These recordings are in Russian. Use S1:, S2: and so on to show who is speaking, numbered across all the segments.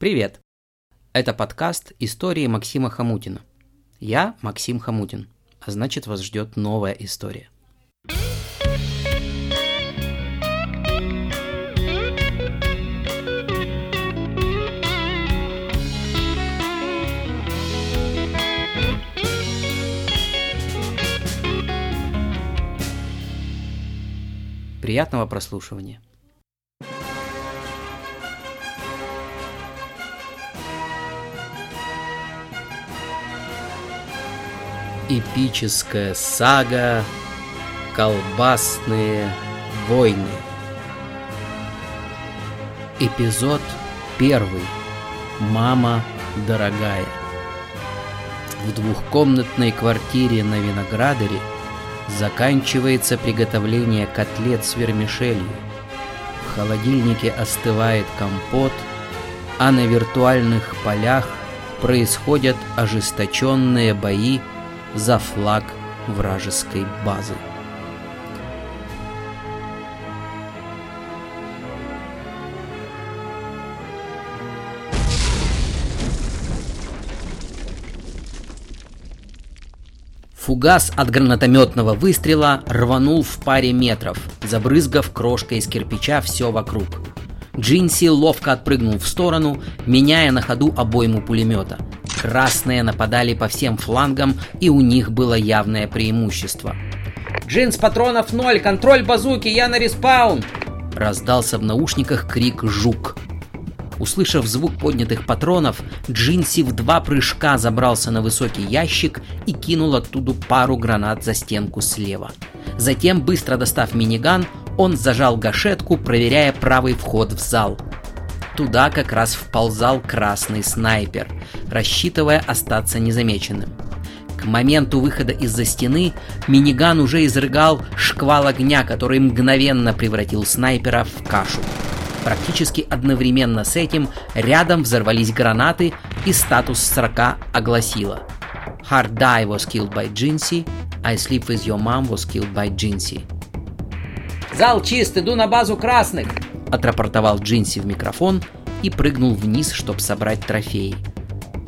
S1: Привет! Это подкаст «Истории Максима Хамутина». Я Максим Хамутин, а значит вас ждет новая история. Приятного прослушивания. Эпическая сага «Колбасные войны». Эпизод первый. Мама дорогая. В двухкомнатной квартире на Виноградаре заканчивается приготовление котлет с вермишелью. В холодильнике остывает компот, а на виртуальных полях происходят ожесточенные бои за флаг вражеской базы. Фугас от гранатометного выстрела рванул в паре метров, забрызгав крошкой из кирпича все вокруг. Джинси ловко отпрыгнул в сторону, меняя на ходу обойму пулемета – Красные нападали по всем флангам, и у них было явное преимущество.
S2: «Джинс патронов ноль! Контроль базуки! Я на респаун!»
S1: Раздался в наушниках крик «Жук!». Услышав звук поднятых патронов, Джинси в два прыжка забрался на высокий ящик и кинул оттуда пару гранат за стенку слева. Затем, быстро достав миниган, он зажал гашетку, проверяя правый вход в зал – Туда как раз вползал красный снайпер, рассчитывая остаться незамеченным. К моменту выхода из-за стены миниган уже изрыгал шквал огня, который мгновенно превратил снайпера в кашу. Практически одновременно с этим рядом взорвались гранаты, и статус 40 огласила Hard Die was killed by Jinsi, I Sleep with Your Mom was killed by Jinsi.
S2: «Зал чист, иду на базу красных!»
S1: отрапортовал Джинси в микрофон и прыгнул вниз, чтобы собрать трофеи.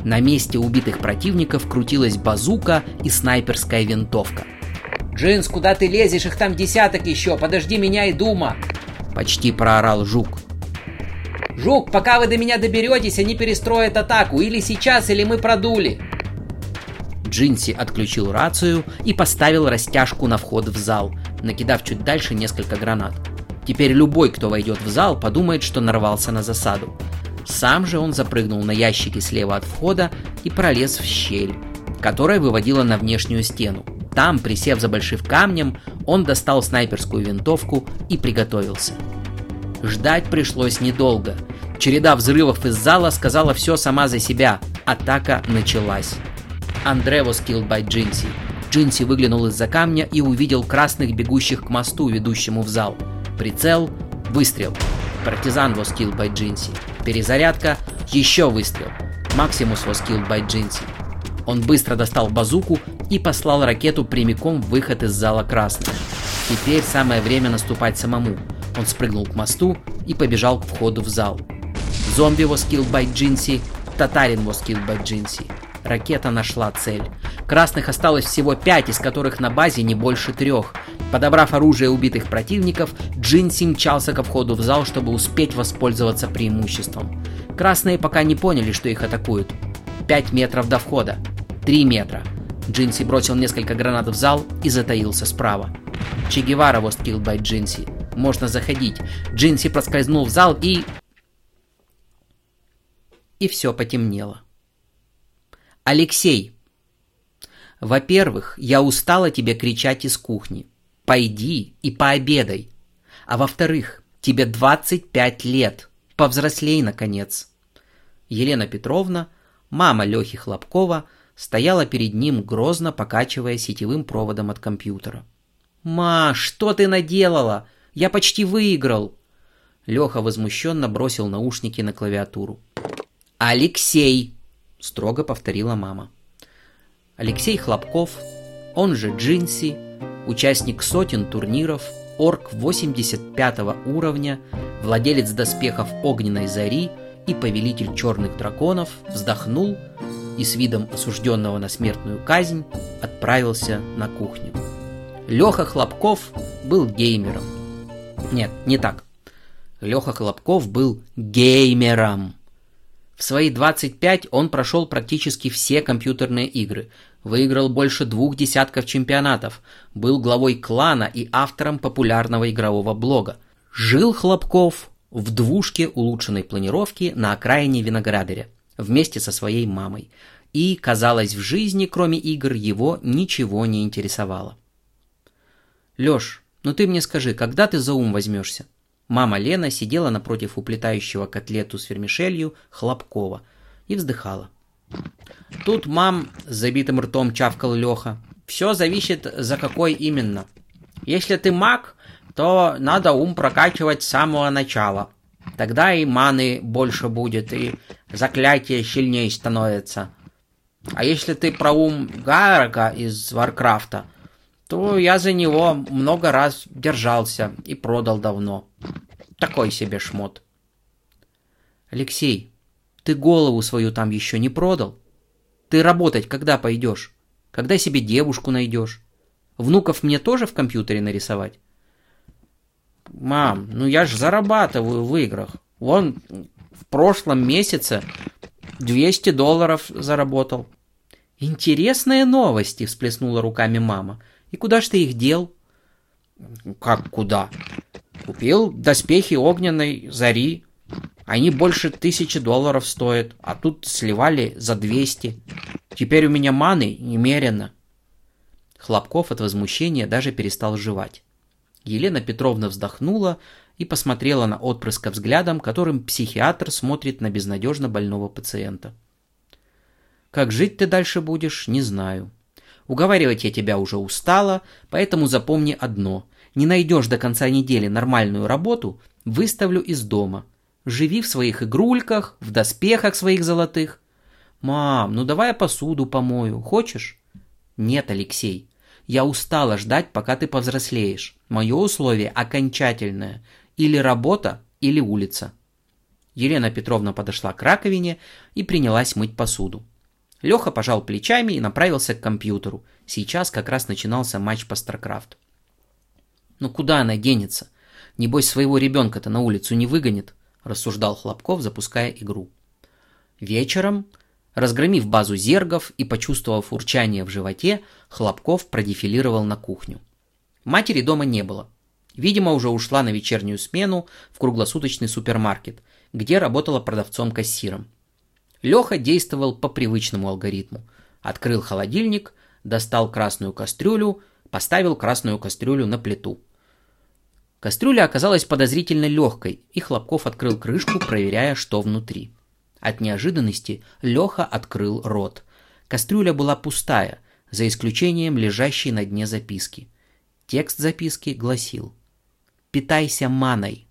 S1: На месте убитых противников крутилась базука и снайперская винтовка.
S2: «Джинс, куда ты лезешь? Их там десяток еще! Подожди меня и Дума!»
S1: Почти проорал Жук.
S2: «Жук, пока вы до меня доберетесь, они перестроят атаку. Или сейчас, или мы продули!»
S1: Джинси отключил рацию и поставил растяжку на вход в зал, накидав чуть дальше несколько гранат. Теперь любой, кто войдет в зал, подумает, что нарвался на засаду. Сам же он запрыгнул на ящики слева от входа и пролез в щель, которая выводила на внешнюю стену. Там, присев за большим камнем, он достал снайперскую винтовку и приготовился. Ждать пришлось недолго. Череда взрывов из зала сказала все сама за себя. Атака началась. Андре was killed by Джинси. Джинси выглянул из-за камня и увидел красных бегущих к мосту, ведущему в зал – Прицел, выстрел. Партизан was killed by Джинси. Перезарядка, еще выстрел. Максимус was killed by Джинси. Он быстро достал базуку и послал ракету прямиком в выход из зала красных. Теперь самое время наступать самому. Он спрыгнул к мосту и побежал к входу в зал. Зомби was killed by Джинси, Татарин was killed by Джинси. Ракета нашла цель. Красных осталось всего пять, из которых на базе не больше трех. Подобрав оружие убитых противников, Джинси мчался ко входу в зал, чтобы успеть воспользоваться преимуществом. Красные пока не поняли, что их атакуют. Пять метров до входа. Три метра. Джинси бросил несколько гранат в зал и затаился справа. Че Гевара was killed by Джинси. Можно заходить. Джинси проскользнул в зал и... И все потемнело. Алексей, во-первых, я устала тебе кричать из кухни. Пойди и пообедай. А во-вторых, тебе 25 лет. Повзрослей, наконец. Елена Петровна, мама Лехи Хлопкова, стояла перед ним, грозно покачивая сетевым проводом от компьютера. «Ма, что ты наделала? Я почти выиграл!» Леха возмущенно бросил наушники на клавиатуру. «Алексей!» — строго повторила мама. Алексей Хлопков, он же Джинси, участник сотен турниров, орк 85 уровня, владелец доспехов Огненной Зари и повелитель черных драконов вздохнул и с видом осужденного на смертную казнь отправился на кухню. Леха Хлопков был геймером. Нет, не так. Леха Хлопков был геймером. В свои 25 он прошел практически все компьютерные игры, выиграл больше двух десятков чемпионатов, был главой клана и автором популярного игрового блога. Жил Хлопков в двушке улучшенной планировки на окраине Виноградаря вместе со своей мамой. И, казалось, в жизни, кроме игр, его ничего не интересовало. «Лёш, ну ты мне скажи, когда ты за ум возьмешься?» Мама Лена сидела напротив уплетающего котлету с вермишелью Хлопкова и вздыхала. Тут мам с забитым ртом чавкал Леха. Все зависит за какой именно. Если ты маг, то надо ум прокачивать с самого начала. Тогда и маны больше будет, и заклятие сильнее становится. А если ты про ум Гарага из Варкрафта, то я за него много раз держался и продал давно. Такой себе шмот. Алексей, ты голову свою там еще не продал? Ты работать когда пойдешь? Когда себе девушку найдешь? Внуков мне тоже в компьютере нарисовать? Мам, ну я ж зарабатываю в играх. Вон в прошлом месяце 200 долларов заработал. Интересные новости, всплеснула руками мама. И куда ж ты их дел? Как куда? Купил доспехи огненной зари. Они больше тысячи долларов стоят, а тут сливали за 200. Теперь у меня маны немерено. Хлопков от возмущения даже перестал жевать. Елена Петровна вздохнула и посмотрела на отпрыска взглядом, которым психиатр смотрит на безнадежно больного пациента. «Как жить ты дальше будешь, не знаю. Уговаривать я тебя уже устала, поэтому запомни одно. Не найдешь до конца недели нормальную работу, выставлю из дома. Живи в своих игрульках, в доспехах своих золотых. Мам, ну давай я посуду помою, хочешь? Нет, Алексей, я устала ждать, пока ты повзрослеешь. Мое условие окончательное. Или работа, или улица. Елена Петровна подошла к раковине и принялась мыть посуду. Леха пожал плечами и направился к компьютеру. Сейчас как раз начинался матч по StarCraft. «Ну куда она денется? Небось своего ребенка-то на улицу не выгонит», – рассуждал Хлопков, запуская игру. Вечером, разгромив базу зергов и почувствовав урчание в животе, Хлопков продефилировал на кухню. Матери дома не было. Видимо, уже ушла на вечернюю смену в круглосуточный супермаркет, где работала продавцом-кассиром. Леха действовал по привычному алгоритму. Открыл холодильник, достал красную кастрюлю, поставил красную кастрюлю на плиту. Кастрюля оказалась подозрительно легкой, и Хлопков открыл крышку, проверяя, что внутри. От неожиданности Леха открыл рот. Кастрюля была пустая, за исключением лежащей на дне записки. Текст записки гласил «Питайся маной».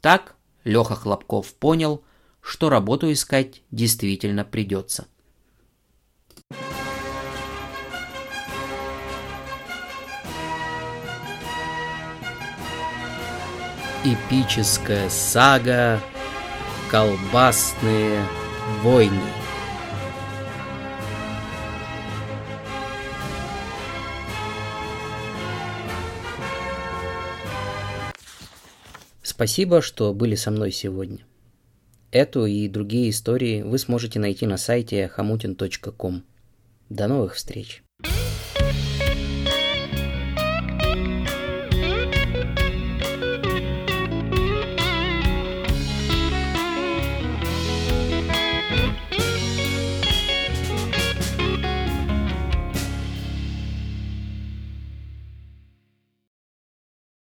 S1: Так Леха Хлопков понял, что работу искать действительно придется. Эпическая сага «Колбасные войны». Спасибо, что были со мной сегодня. Эту и другие истории вы сможете найти на сайте hamutin.com. До новых встреч!